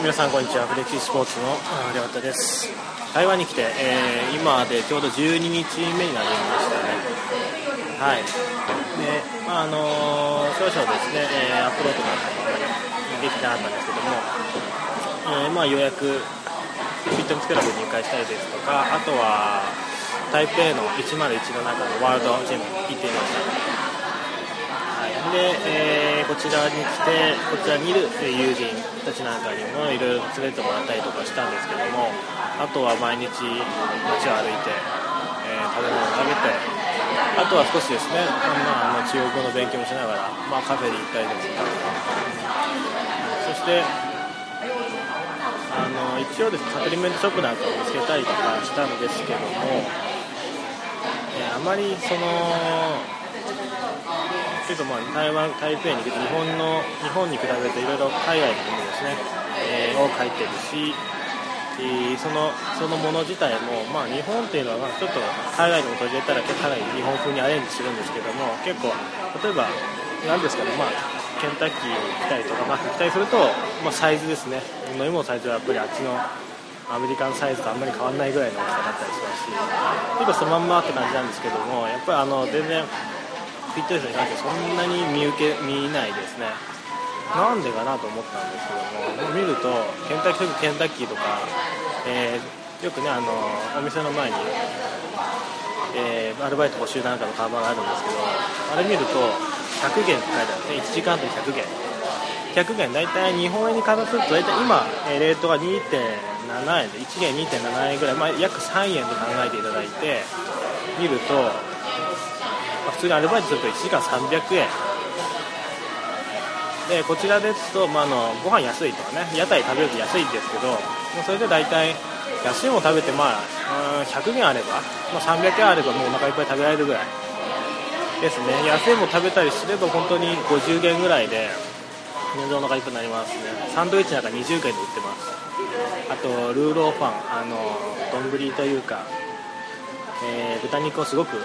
皆さんこんにちは。フレキシスポーツの亮太です。台湾に来て、えー、今でちょうど12日目になりましたね。はい。で、まああのー、少々ですね、えー、アップロードができてなかったんですけども、えー、まあ、ようやくフィットネスクラブに入会したりですとかあとは台北の101の中のワールドジム行っていました。はい。で、えー、こちらに来てこちらにいる友人たちなんかにもいろいろ連れてもらったりとかしたんですけどもあとは毎日街を歩いて、えー、食べ物を食べてあとは少しですね、まあ、あの中国語の勉強もしながら、まあ、カフェに行ったりですとかそしてあの一応ですサプリメントショップなんかを見つけたりとかしたんですけども、えー、あまりそのけど、まあ、台湾、台北に来て日本の日本に比べていろいろ海外のものですね、えー、を書いてるし、えー、そのそのもの自体も、まあ、日本っていうのは、まあ、ちょっと海外のことを入れたらかなり日本風にアレンジするんですけども結構例えば何ですかね、まあ、ケンタッキーに来たりとか、まあ、来たりすると、まあ、サイズですね。飲み物サイズはやっぱりあっちのアメリカンサイズとあんまり変わらないぐらいの大きさだったりしますし結構そのまんまって感じなんですけどもやっぱりあの全然フィットネスに関してそんなに見受け見ないですね。なんでかなと思ったんですけども見るとケンタッキーケンタッキーとか、えー、よくねあのお店の前に、えー、アルバイト募集なんかの看板があるんですけどあれ見ると100元って書いてあるね。1時間あたり100元。100元大体日本円に換算すると大体今、えレートが2.7円で1元2.7円ぐらい、まあ、約3円で考えていただいて見ると普通にアルバイトすると1時間300円。でこちらですと、まあ、のご飯安いとかね屋台食べると安いんですけどもうそれで大体安いもの食べて、まあ、100円あれば、まあ、300円あればもうお腹いっぱい食べられるぐらいですね。安いもの食べたりすれば本当に50元ぐらいで全然お腹いっぱいになりますね。サンドイッチなんか20元で売ってます。あとルーローファンあの丼というか、えー、豚肉をすごく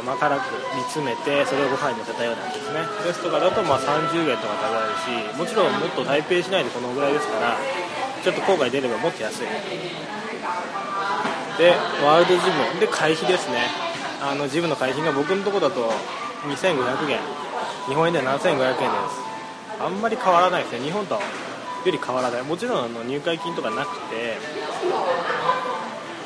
甘辛く煮詰めてそれをご飯にのせたようなんですね。ですとかだとまあ30円とか食べられるしもちろんもっと台北市内でこのぐらいですからちょっと郊外出ればもっと安い。でワールドジムで会費ですね。あのジムの会費が僕のとこだと2500円日本円で7500円です。あんまり変わらないですね。日本とより変わらない。もちろんあの入会金とかなくて、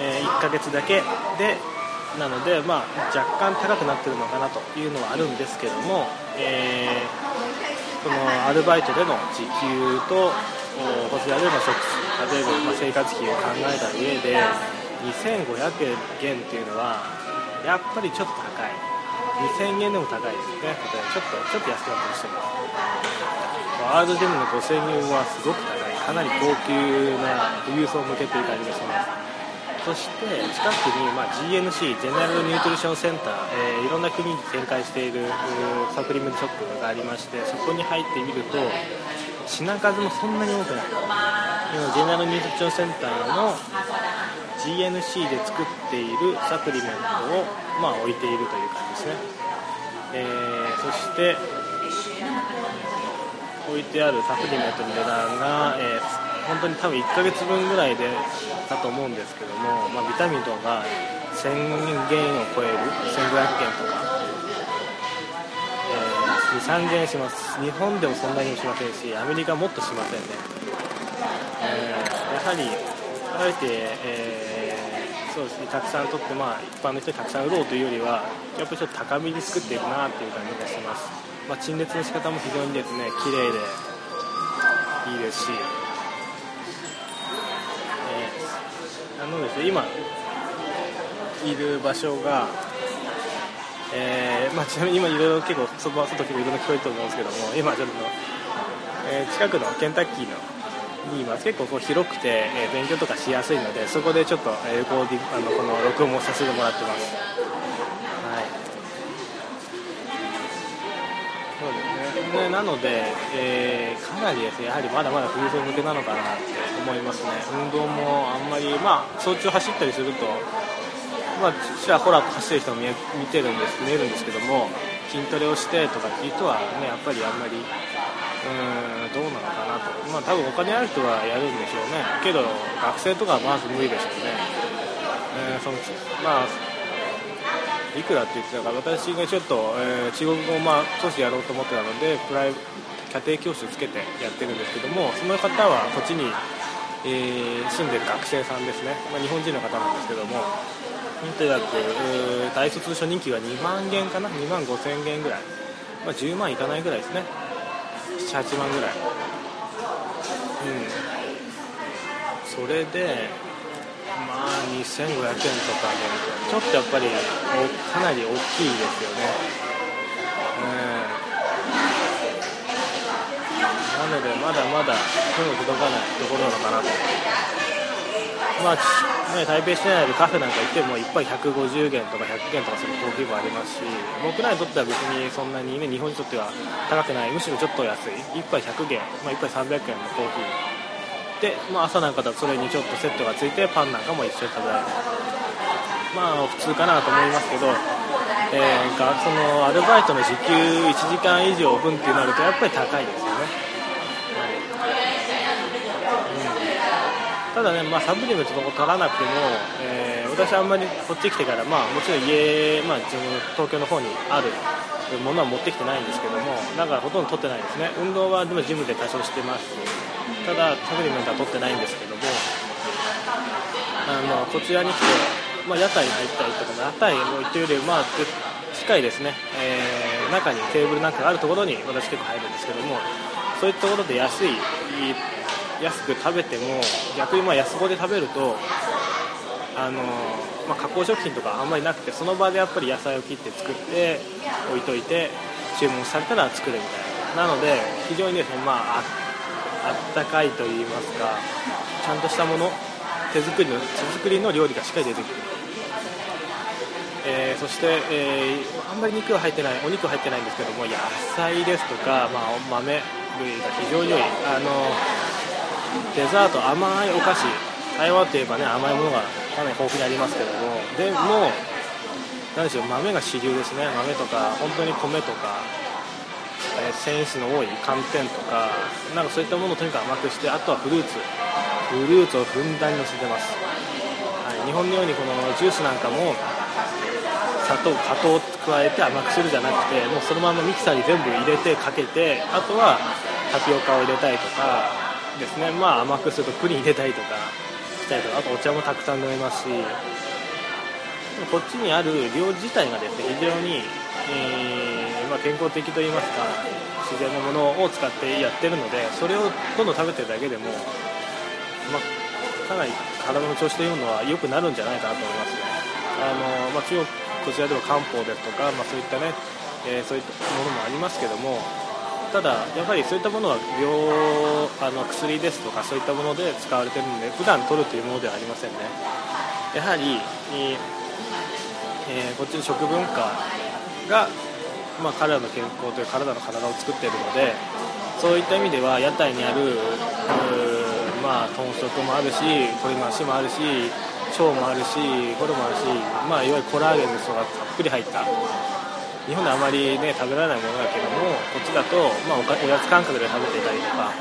えー、1ヶ月だけ。でなので、まあ、若干高くなってるのかなというのはあるんですけども、えー、このアルバイトでの時給とこちらでの食例えば、まあ、生活費を考えた上で2500円っていうのはやっぱりちょっと高い。2000円でも高いですね。ちょっとちょっと安くなったとしても。ワールドジムの5000円はすごく高い。かなり高級な富裕層向けという感じがします。そして近くに、まあ、GNC ジェネラルニュートリションセンター、えー、いろんな国に展開しているサプリメントショップがありましてそこに入ってみると品数もそんなに多くない。今ジェネラルニュートリションセンターの GNC で作っているサプリメントを、まあ、置いているという感じですね、えー、そして置いてあるサプリメントの値段が、えー、本当に多分1ヶ月分ぐらいでだと思うんですけども、まあ、ビタミンとか1000元を超える1500元とか、えー、2、3000円します。日本でもそんなにしませんしアメリカもっとしませんね、えー、やはりあえて、えー、そうですね。たくさん取って、まあ、一般の人にたくさん売ろうというよりはやっぱりちょっと高めに作っていくなっていう感じがします、まあ、陳列の仕方も非常にですね綺麗でいいですし。あのですね今いる場所が、えーまあ、ちなみに今いろいろ結構外外結構いろいろ聞こえると思うんですけども今ちょっと、えー、近くのケンタッキーのにいます。結構こう広くて、えー、勉強とかしやすいのでそこでちょっと、えー、こうあのこの録音をさせてもらってます。ねなので、えー、かなりですねやはりまだまだ冬層向けなのかなって思いますね。運動もあんまりまあ早朝走ったりするとまあちらほら走ってる人も見見てるんです見えるんですけども筋トレをしてとかっていう人はねやっぱりあんまりうんどうなのかなと、まあ多分お金ある人はやるんでしょうね、けど学生とかはまず無理でしょうね、えー、そのまあいくらって言ってたから私がちょっと、えー、中国語をまあ少しやろうと思ってたのでプライ家庭教師つけてやってるんですけどもその方はこっちに、えー、住んでる学生さんですね、まあ、日本人の方なんですけどもとにかく大卒初任給が2万元かな？2万5千元ぐらい、まあ、10万いかないぐらいですね。78万ぐらい。うん。それで2500円とかでちょっとやっぱりかなり大きいですよね、うん、なのでまだまだ手の届かないところなのかなと。まあね、台北市内でカフェなんか行っても1杯150元とか100元とかするコーヒーもありますし僕らにとっては別にそんなにね日本にとっては高くない。むしろちょっと安い。1杯100元、まあ、1杯300円のコーヒー、まあ、朝なんかだとそれにちょっとセットがついてパンなんかも一緒に食べられる。まあ普通かなと思いますけど、えー、そのアルバイトの時給1時間以上分ってなるとやっぱり高いですよね。うん。ただね、まあ、サプリメントとか取らなくても、えー、私あんまりこっち来てから、まあ、もちろん家、まあ、自分東京の方にあるものは持ってきてないんですけどもだからほとんど取ってないですね。運動はでもジムで多少してますただサプリメントは取ってないんですけどもあのこちらに来て、まあ、屋台に入ったりとか屋台も行ってより、まあ、近いですね、えー、中にテーブルなんかがあるところに私結構入るんですけどもそういったところで安い安く食べても逆にまあ安子で食べるとあの、まあ、加工食品とかあんまりなくてその場でやっぱり野菜を切って作って置いといて注文されたら作るみたいな。なので非常にですね、まあ、あったかいといいますかちゃんとしたもの手作りの手作りの料理がしっかり出てくる。えー、そして、えー、あんまり肉は入ってないお肉は入ってないんですけども野菜ですとか、まあ、豆類が非常に良い。あのデザート甘いお菓子台湾といえばね甘いものがかなり豊富にありますけども。でも何でしょう豆が主流ですね。豆とか本当に米とか、えー、繊維質の多い寒天とかなんかそういったものをとにかく甘くしてあとはフルーツ。フルーツをふんだんにのせてます、はい、日本のようにこのジュースなんかも砂糖加糖を加えて甘くするじゃなくてもうそのままミキサーに全部入れてかけてあとはタピオカを入れたりとかですね。まあ甘くするとプリン入れたりとか。したりとあとお茶もたくさん飲めますしこっちにある量自体がですね非常に、えー、まあ、健康的といいますか自然なものを使ってやってるのでそれをどんどん食べてるだけでも、まあ、かなり体の調子というのは良くなるんじゃないかなと思いますね。あの、まあ、中国こちらでは漢方ですとか、まあ、そういったね、えー、そういったものもありますけどもただ、やはりそういったものは病あの薬ですとかそういったもので使われてるので普段取るというものではありませんね。やはり、えー、こっちの食文化が、まあ、彼らの健康という体の体を作っているのでそういった意味では屋台にあるまあ、豚足もあるし鶏増しもあるし腸もあるしホルもあるし、まあ、いわゆるコラーゲンですとかたっぷり入った日本であまりね食べられないものだけどもこっちだと、まあ、おおやつ感覚で食べていたりとか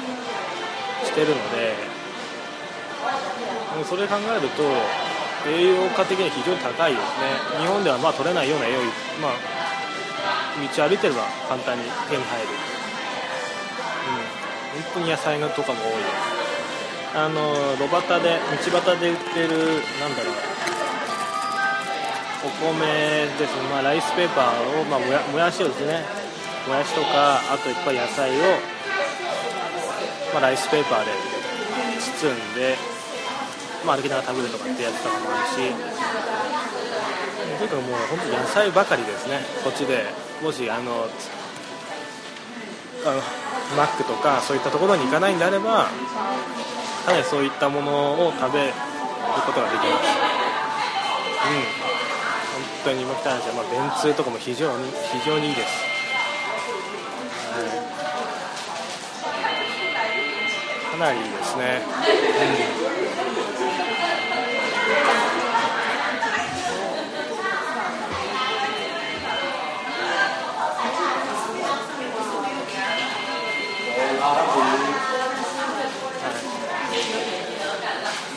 してるのでそれ考えると栄養価的に非常に高いですね。日本ではまあ取れないような栄養まあ道歩いてれば簡単に手に入る、うん、本当に野菜のとかも多い。ですあの路端で道端で売ってるなんだろう。お米です、まあ、ライスペーパーを、まあ、もやもやしをですね。もやしとかあといっぱい野菜を、まあ、ライスペーパーで包んで、まあ、歩きながら食べるとかってやつとかもあるし。とにかもう本当に野菜ばかりですね。こっちでもしあのあのマックとかそういったところに行かないんであればかなりそういったものを食べることができます。うん。当に今話は、便通とかも非常に非常にいいです、かなりいいですね、うん、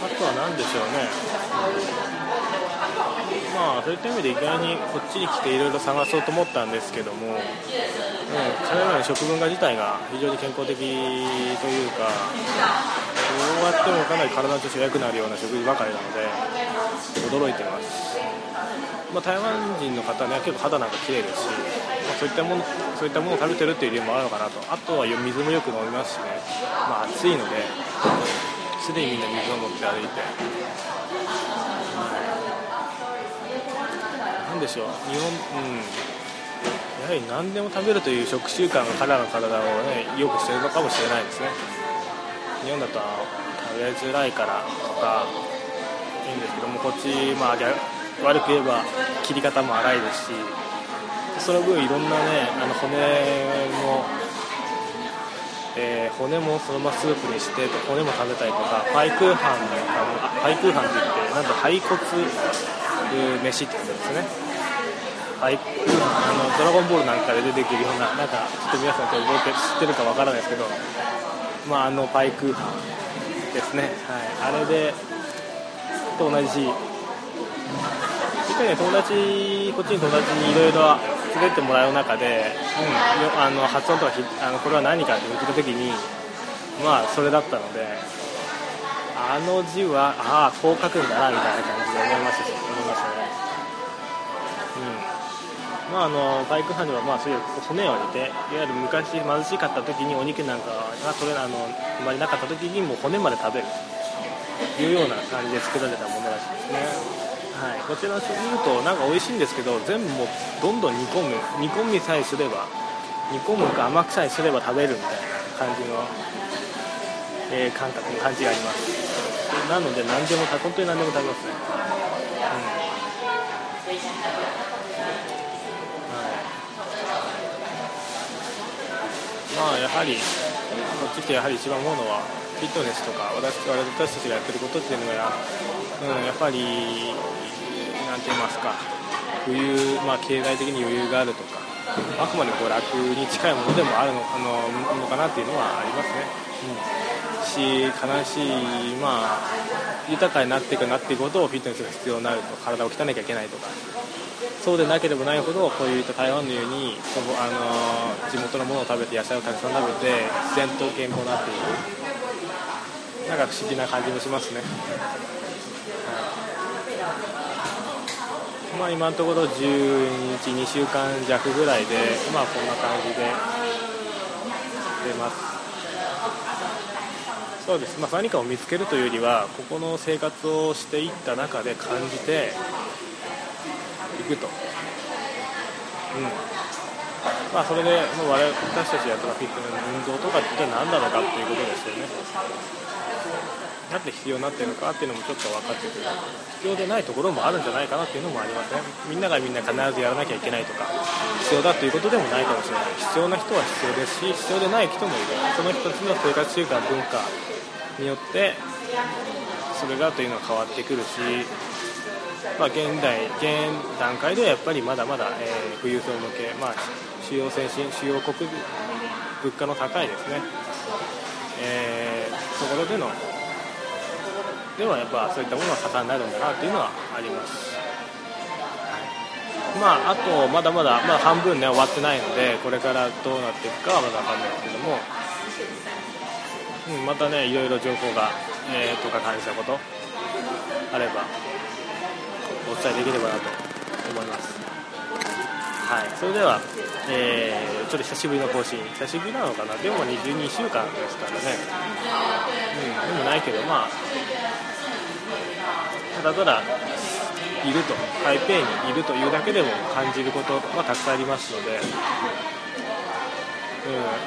あとは何でしょうね、まあそういった意味で意外にこっちに来ていろいろ探そうと思ったんですけども、うん、彼らの食文化自体が非常に健康的というかどうやってもかなり体の調子が良くなるような食事ばかりなので驚いてます、まあ、台湾人の方ね結構肌なんか綺麗ですし、まあ、そういったものそういったものを食べてるっていう理由もあるのかなと。あとは水もよく飲みますしね、まあ、暑いのですでにみんな水を持って歩いて、なんでしょう。日本うん。やはり何でも食べるという食習慣が彼らの体をねよくしてるのかもしれないですね。日本だと食べづらいからとかいいんですけどもこっちまあ悪く言えば切り方も荒いですしその分いろんなねあの骨もえー、骨もそのままスープにして骨も食べたりとかパイクーハンパイクーハンって言ってなんと肺骨飯ってことですね。パイクーハンあのドラゴンボールなんかで出てくるようななんかちょっと皆さん覚えて知ってるかわからないですけどまああのパイクーハンですね。はい。あれでと同じ一回ね友達こっちに友達にいろいろ連れてもらう中で、うん、あの発音とかあのこれは何かって聞いた時にまあそれだったのであの字はああこう書くんだなみたいな感じで思いましたしまああのバイク班にはまあそういう骨を入れていわゆる昔貧しかった時にお肉なんかが取れあのあまりなかった時にもう骨まで食べる。というような感じで作られたものらしいですね。はい、こちら見るとなんか美味しいんですけど全部もうどんどん煮込む。煮込みさえすれば煮込むか甘くさえすれば食べるみたいな感じの、えー、感覚の感じがあります。なので何でも本当に何でも食べますね、まあやはりこっちってやはり一番思うのはフィットネスとか私私たちがやってることっていうのが、うん、やっぱりなんて言いますか冬、まあ、経済的に余裕があるとかあくまで娯楽に近いものでもあるのあののかなっていうのはありますね、うん、し悲しい、まあ、豊かになっていくなっていくほどフィットネスが必要になると体を鍛えなきゃいけないとかそうでなければないほどこういった台湾のようにあの地元のものを食べて野菜をたくさん食べて自然と健康になっていくなんか不思議な感じもしますね。まあ、今のところ12日、2週間弱ぐらいで、まあ、こんな感じで出ます。そうです、まあ、何かを見つけるというよりは、ここの生活をしていった中で感じてくと。うん。まあ、それで、もう我々私たちやったらフィットネス運動とかって何なのかっていうことですよね。なんで必要になってるのかっていうのもちょっと分かってくる。必要でないところもあるんじゃないかなっていうのもありますねみんながみんな必ずやらなきゃいけないとか必要だということでもないかもしれない。必要な人は必要ですし必要でない人もいる。その人たちの生活習慣文化によってそれがというのは変わってくるしまあ、現代、現段階ではやっぱりまだまだ、えー、富裕層向け、まあ、主要先進、主要国物価の高いですね、えー、ところでのではやっぱそういったものは盛んになるんだなっていうのはあります。まあ、あと、まだまだ、まあ、半分ね、終わってないので、これからどうなっていくかはまだ分かんないですけども、うん、またね、いろいろ情報が、えー、とか感じたことあれば、お伝えできればなと思います。はい、それでは、えー、ちょっと久しぶりの更新、久しぶりなのかな、でも22週間ですからね、うん、でもないけど、まあ、ただただいると。台北にいるというだけでも感じることはたくさんありますので、う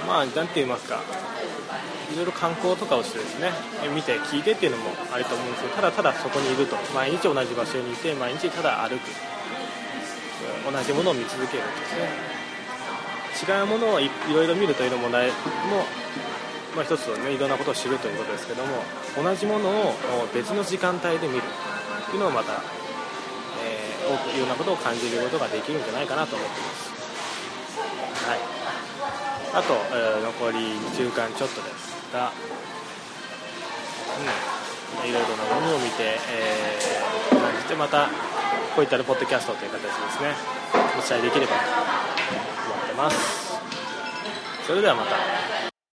ん、まあ何て言いますか。いろいろ観光とかをしてですね見て聞いてっていうのもあると思うんですけどただただそこにいると。毎日同じ場所にいて毎日ただ歩く。同じものを見続けるですね。違うものをいろいろ見るというのもないもまあ、一つねいろんなことを知るということですけども同じものを別の時間帯で見るっていうのをまた、えー、多くいろんなことを感じることができるんじゃないかなと思っています。はい、あと、えー、残り2週間ちょっとですが、うん、いろいろなものを見て、えー、感じてまたこういったポッドキャストという形ですね。お伝えできればと思ってます。それではまた。